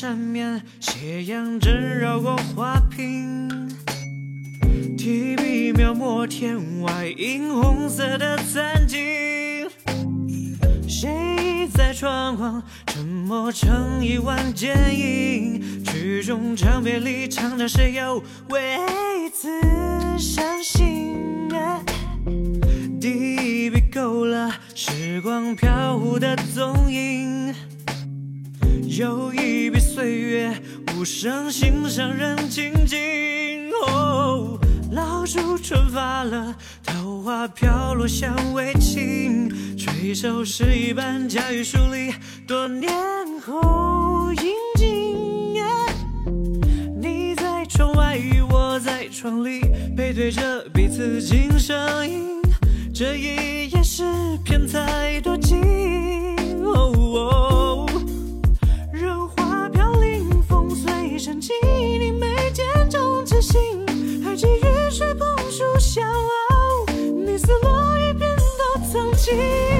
扇面，斜阳正绕过花瓶。提笔描摹天外映红色的残景。谁在窗框沉默成一弯剪影？曲终长别离，唱着谁又为此伤心？第一笔勾勒时光飘忽的踪影，又一笔岁月无声心上人静静。哦，老树春发了，桃花飘落香未尽，垂首诗一般驾驭疏离，多年后应景。你在窗外，我在窗里，背对着彼此经声音。这一夜是骗才多情，随深情，你眉间种痴心，还记雨水捧树笑傲，你似落叶变到苍青。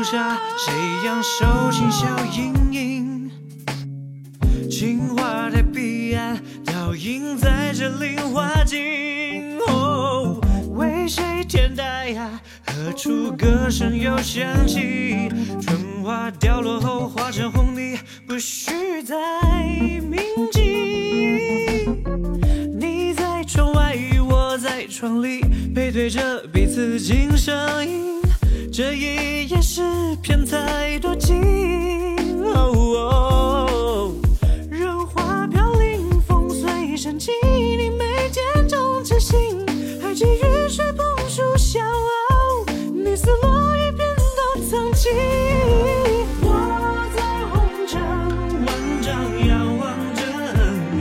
一笔朱砂，谁扬手心笑盈盈？青花的彼岸，倒映在这菱花镜。为谁添黛呀？何处歌声又响起？春花凋落后化成红泥，不需再铭记。你在窗外，我在窗里，背对着彼此经声音。这一页诗篇太多情哦哦如花飘零风随身起你眉间中痴心还记雨水捧树笑你似落雨偏躲藏起我在红尘万丈遥望着你